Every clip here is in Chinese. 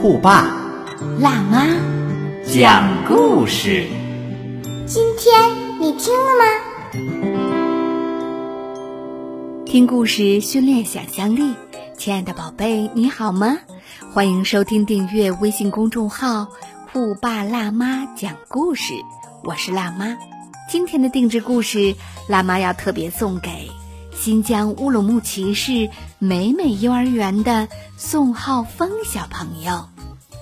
酷爸辣妈，讲故事。今天你听了吗？听故事训练想象力，亲爱的宝贝，你好吗？欢迎收听订阅微信公众号“酷爸辣妈讲故事”，我是辣妈。今天的定制故事，辣妈要特别送给新疆乌鲁木齐市美美幼儿园的宋浩峰小朋友。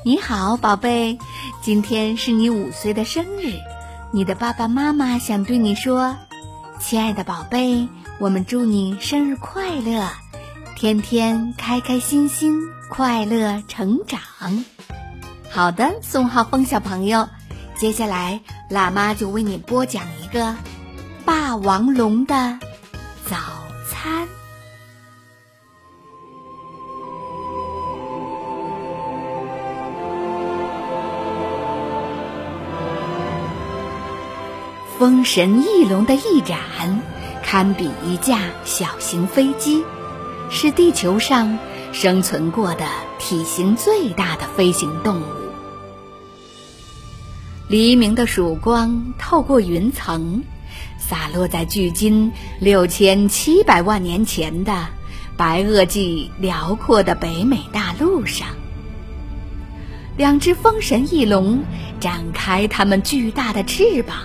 你好，宝贝，今天是你五岁的生日，你的爸爸妈妈想对你说：“亲爱的宝贝，我们祝你生日快乐，天天开开心心，快乐成长。”好的，宋浩峰小朋友，接下来辣妈就为你播讲一个霸王龙的餐。风神翼龙的翼展堪比一架小型飞机，是地球上生存过的体型最大的飞行动物。黎明的曙光透过云层，洒落在距今六千七百万年前的白垩纪辽阔的北美大陆上。两只风神翼龙展开它们巨大的翅膀。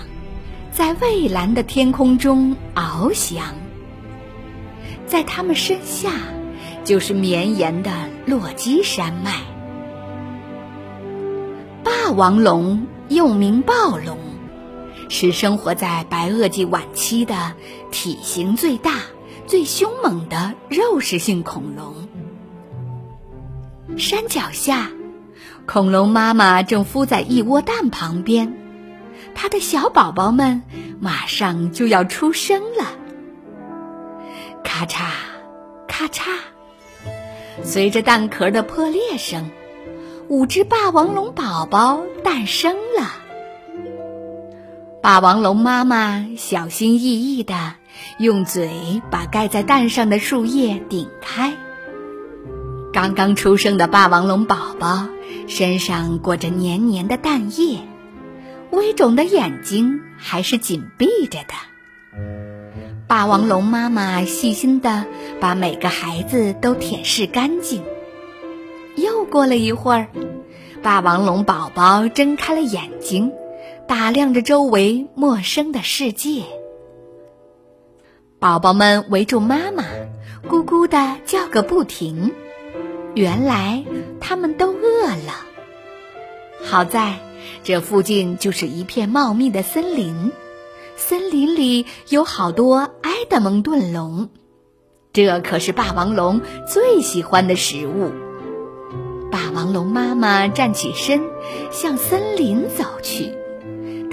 在蔚蓝的天空中翱翔，在它们身下就是绵延的落基山脉。霸王龙又名暴龙，是生活在白垩纪晚期的体型最大、最凶猛的肉食性恐龙。山脚下，恐龙妈妈正孵在一窝蛋旁边。它的小宝宝们马上就要出生了，咔嚓，咔嚓，随着蛋壳的破裂声，五只霸王龙宝宝诞生了。霸王龙妈妈小心翼翼地用嘴把盖在蛋上的树叶顶开。刚刚出生的霸王龙宝宝身上裹着黏黏的蛋液。微肿的眼睛还是紧闭着的。霸王龙妈妈细心的把每个孩子都舔舐干净。又过了一会儿，霸王龙宝宝睁开了眼睛，打量着周围陌生的世界。宝宝们围住妈妈，咕咕的叫个不停。原来他们都饿了。好在。这附近就是一片茂密的森林，森林里有好多埃德蒙顿龙，这可是霸王龙最喜欢的食物。霸王龙妈妈站起身，向森林走去，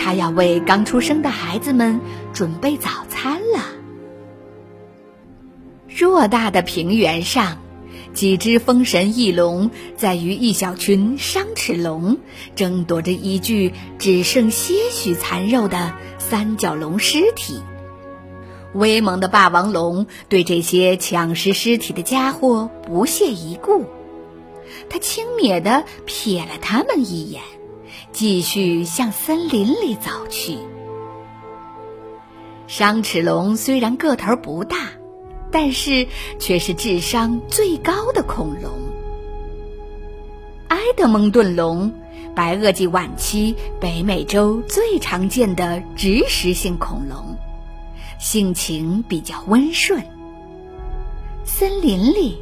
他要为刚出生的孩子们准备早餐了。偌大的平原上。几只风神翼龙在与一小群伤齿龙争夺着一具只剩些许残肉的三角龙尸体。威猛的霸王龙对这些抢食尸体的家伙不屑一顾，他轻蔑地瞥了他们一眼，继续向森林里走去。伤齿龙虽然个头不大。但是却是智商最高的恐龙——埃德蒙顿龙，白垩纪晚期北美洲最常见的植食性恐龙，性情比较温顺。森林里，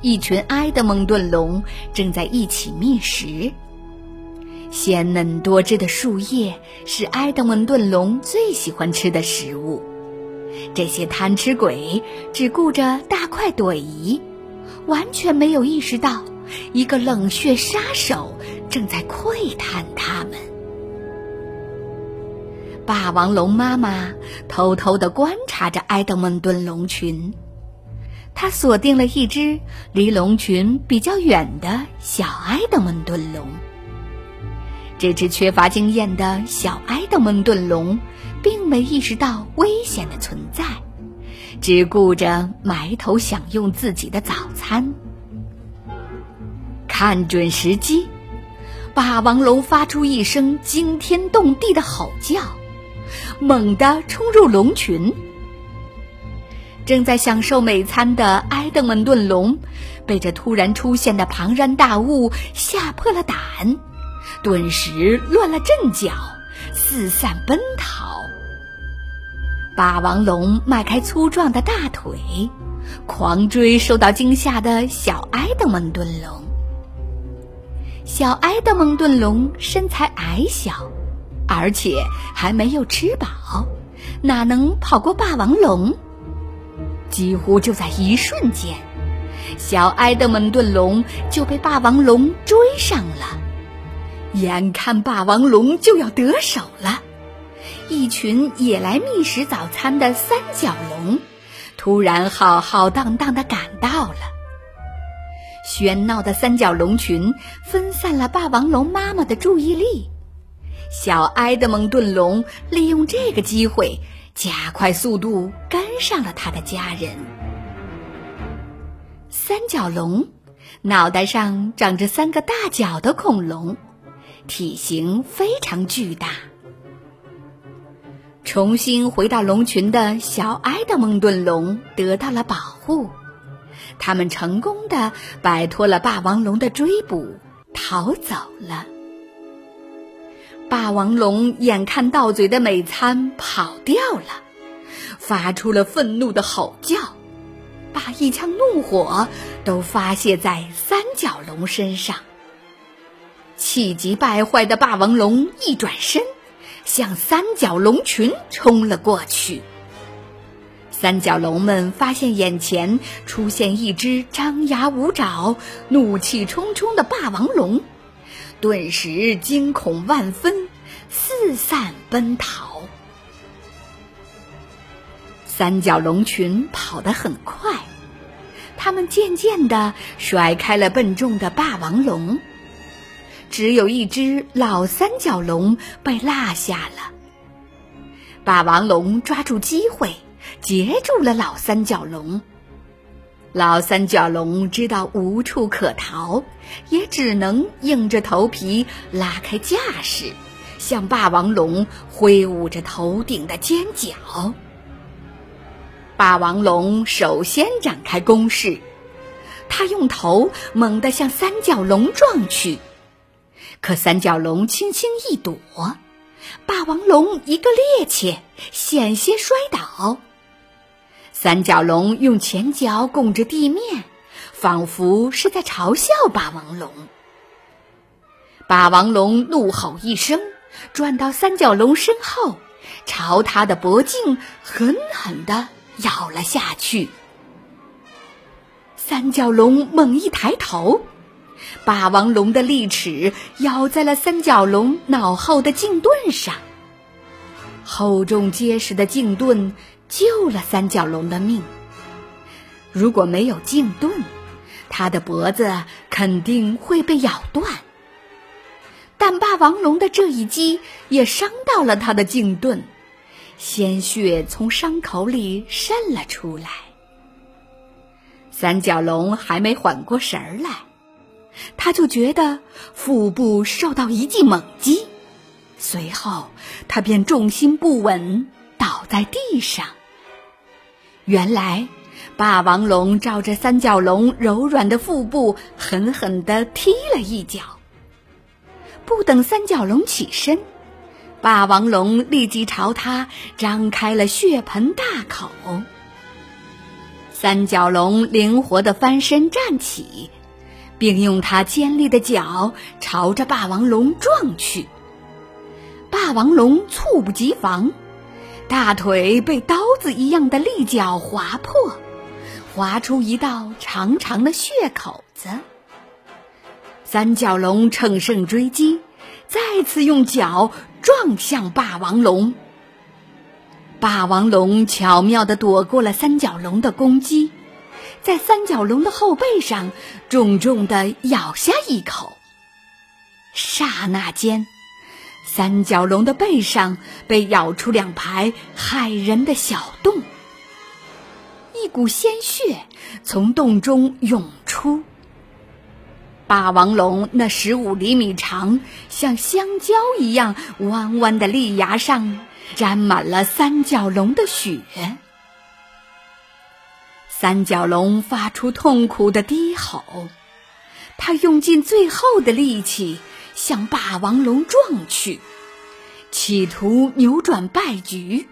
一群埃德蒙顿龙正在一起觅食。鲜嫩多汁的树叶是埃德蒙顿龙最喜欢吃的食物。这些贪吃鬼只顾着大快朵颐，完全没有意识到一个冷血杀手正在窥探他们。霸王龙妈妈偷偷地观察着埃德蒙顿龙群，她锁定了一只离龙群比较远的小埃德蒙顿龙。这只缺乏经验的小埃德蒙顿龙，并没意识到危险的存在，只顾着埋头享用自己的早餐。看准时机，霸王龙发出一声惊天动地的吼叫，猛地冲入龙群。正在享受美餐的埃德蒙顿龙，被这突然出现的庞然大物吓破了胆。顿时乱了阵脚，四散奔逃。霸王龙迈开粗壮的大腿，狂追受到惊吓的小埃德蒙顿龙。小埃德蒙顿龙身材矮小，而且还没有吃饱，哪能跑过霸王龙？几乎就在一瞬间，小埃德蒙顿龙就被霸王龙追上了。眼看霸王龙就要得手了，一群也来觅食早餐的三角龙突然浩浩荡荡的赶到了。喧闹的三角龙群分散了霸王龙妈妈的注意力，小埃德蒙顿龙利用这个机会加快速度跟上了他的家人。三角龙脑袋上长着三个大角的恐龙。体型非常巨大。重新回到龙群的小埃德蒙顿龙得到了保护，他们成功的摆脱了霸王龙的追捕，逃走了。霸王龙眼看到嘴的美餐跑掉了，发出了愤怒的吼叫，把一腔怒火都发泄在三角龙身上。气急败坏的霸王龙一转身，向三角龙群冲了过去。三角龙们发现眼前出现一只张牙舞爪、怒气冲冲的霸王龙，顿时惊恐万分，四散奔逃。三角龙群跑得很快，它们渐渐地甩开了笨重的霸王龙。只有一只老三角龙被落下了。霸王龙抓住机会，截住了老三角龙。老三角龙知道无处可逃，也只能硬着头皮拉开架势，向霸王龙挥舞着头顶的尖角。霸王龙首先展开攻势，他用头猛地向三角龙撞去。可三角龙轻轻一躲，霸王龙一个趔趄，险些摔倒。三角龙用前脚拱着地面，仿佛是在嘲笑霸王龙。霸王龙怒吼一声，转到三角龙身后，朝他的脖颈狠狠地咬了下去。三角龙猛一抬头。霸王龙的利齿咬在了三角龙脑后的颈盾上，厚重结实的颈盾救了三角龙的命。如果没有颈盾，它的脖子肯定会被咬断。但霸王龙的这一击也伤到了它的颈盾，鲜血从伤口里渗了出来。三角龙还没缓过神儿来。他就觉得腹部受到一记猛击，随后他便重心不稳倒在地上。原来，霸王龙照着三角龙柔软的腹部狠狠地踢了一脚。不等三角龙起身，霸王龙立即朝他张开了血盆大口。三角龙灵活地翻身站起。并用它尖利的角朝着霸王龙撞去。霸王龙猝不及防，大腿被刀子一样的利角划破，划出一道长长的血口子。三角龙乘胜追击，再次用脚撞向霸王龙。霸王龙巧妙地躲过了三角龙的攻击，在三角龙的后背上重重地咬下一口。刹那间，三角龙的背上被咬出两排骇人的小洞，一股鲜血从洞中涌出。霸王龙那十五厘米长、像香蕉一样弯弯的利牙上。沾满了三角龙的血，三角龙发出痛苦的低吼，它用尽最后的力气向霸王龙撞去，企图扭转败局。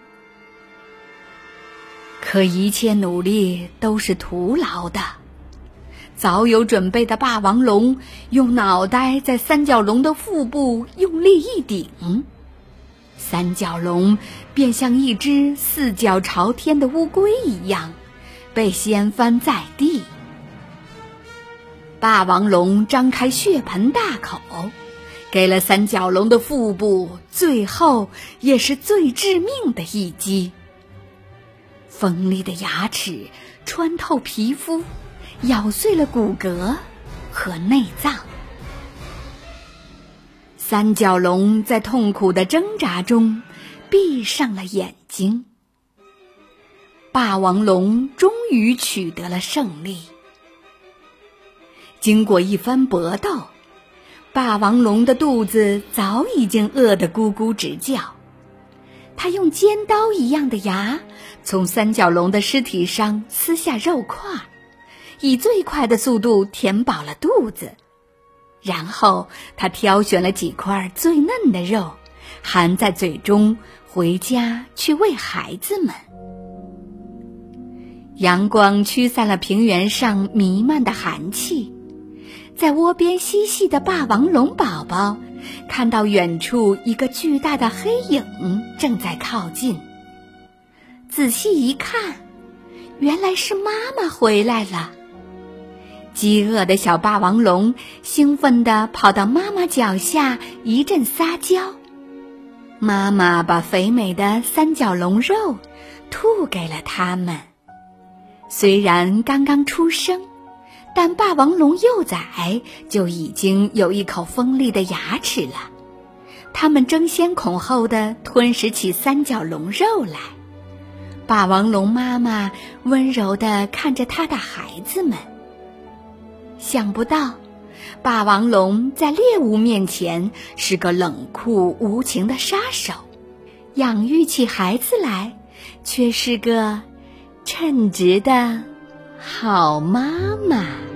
可一切努力都是徒劳的，早有准备的霸王龙用脑袋在三角龙的腹部用力一顶。三角龙便像一只四脚朝天的乌龟一样，被掀翻在地。霸王龙张开血盆大口，给了三角龙的腹部最后也是最致命的一击。锋利的牙齿穿透皮肤，咬碎了骨骼和内脏。三角龙在痛苦的挣扎中闭上了眼睛。霸王龙终于取得了胜利。经过一番搏斗，霸王龙的肚子早已经饿得咕咕直叫。他用尖刀一样的牙从三角龙的尸体上撕下肉块，以最快的速度填饱了肚子。然后他挑选了几块最嫩的肉，含在嘴中，回家去喂孩子们。阳光驱散了平原上弥漫的寒气，在窝边嬉戏的霸王龙宝宝看到远处一个巨大的黑影正在靠近，仔细一看，原来是妈妈回来了。饥饿的小霸王龙兴奋地跑到妈妈脚下，一阵撒娇。妈妈把肥美的三角龙肉吐给了他们。虽然刚刚出生，但霸王龙幼崽就已经有一口锋利的牙齿了。它们争先恐后地吞食起三角龙肉来。霸王龙妈妈温柔地看着他的孩子们。想不到，霸王龙在猎物面前是个冷酷无情的杀手，养育起孩子来却是个称职的好妈妈。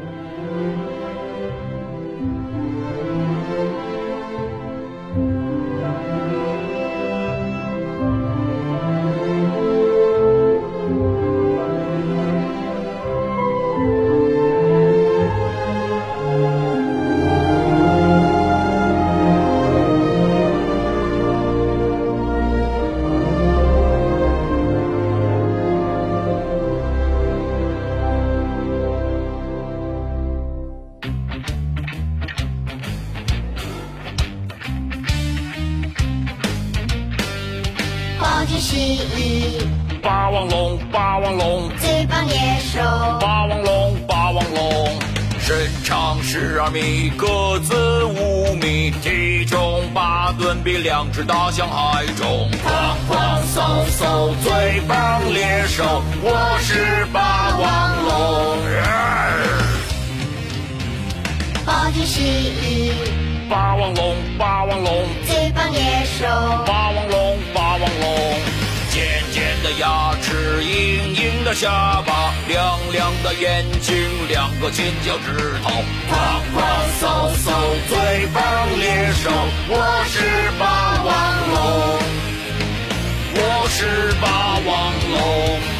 是蜥蜴霸王龙，霸王龙，最棒野兽。霸王龙，霸王龙，身长十二米，个子五米，体重八吨，比两只大象还重。哐哐嗖嗖，最棒猎手，我是霸王龙。暴君蜥蜴，霸王龙霸王龙。最棒猎手霸王龙霸王龙尖尖的牙齿硬硬的下巴亮亮的眼睛两个尖角指头。胖胖瘦瘦最棒猎手我是霸王龙。我是霸王龙。